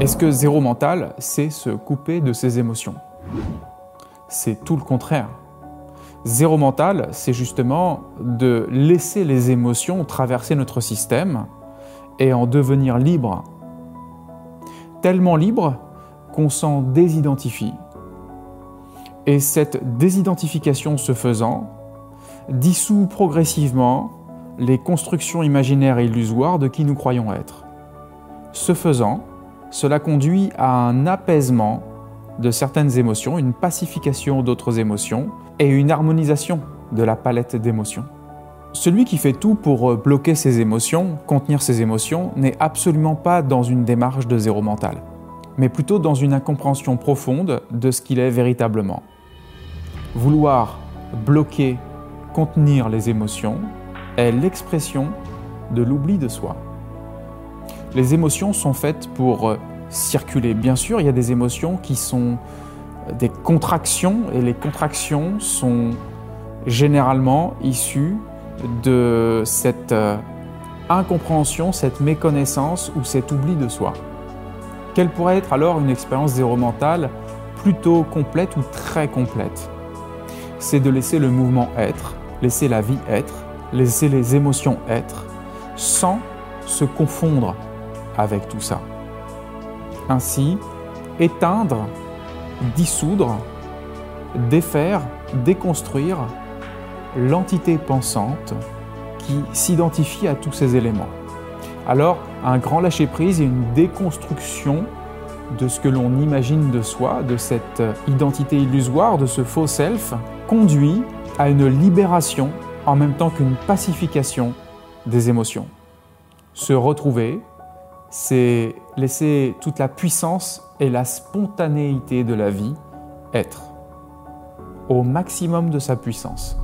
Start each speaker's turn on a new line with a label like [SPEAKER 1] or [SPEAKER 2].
[SPEAKER 1] Est-ce que zéro mental, c'est se couper de ses émotions? C'est tout le contraire. Zéro mental, c'est justement de laisser les émotions traverser notre système et en devenir libre. Tellement libre qu'on s'en désidentifie. Et cette désidentification se faisant, dissout progressivement les constructions imaginaires et illusoires de qui nous croyons être. Cela conduit à un apaisement de certaines émotions, une pacification d'autres émotions et une harmonisation de la palette d'émotions. Celui qui fait tout pour bloquer ses émotions, contenir ses émotions, n'est absolument pas dans une démarche de zéro mental, mais plutôt dans une incompréhension profonde de ce qu'il est véritablement. Vouloir bloquer, contenir les émotions est l'expression de l'oubli de soi. Les émotions sont faites pour euh, circuler. Bien sûr, il y a des émotions qui sont euh, des contractions et les contractions sont généralement issues de cette euh, incompréhension, cette méconnaissance ou cet oubli de soi. Quelle pourrait être alors une expérience zéro mentale plutôt complète ou très complète? C'est de laisser le mouvement être, laisser la vie être, laisser les émotions être, sans se confondre avec tout ça. Ainsi, éteindre, dissoudre, défaire, déconstruire l'entité pensante qui s'identifie à tous ces éléments. Alors, un grand lâcher-prise et une déconstruction de ce que l'on imagine de soi, de cette identité illusoire, de ce faux self, conduit à une libération en même temps qu'une pacification des émotions. Se retrouver, c'est laisser toute la puissance et la spontanéité de la vie être au maximum de sa puissance.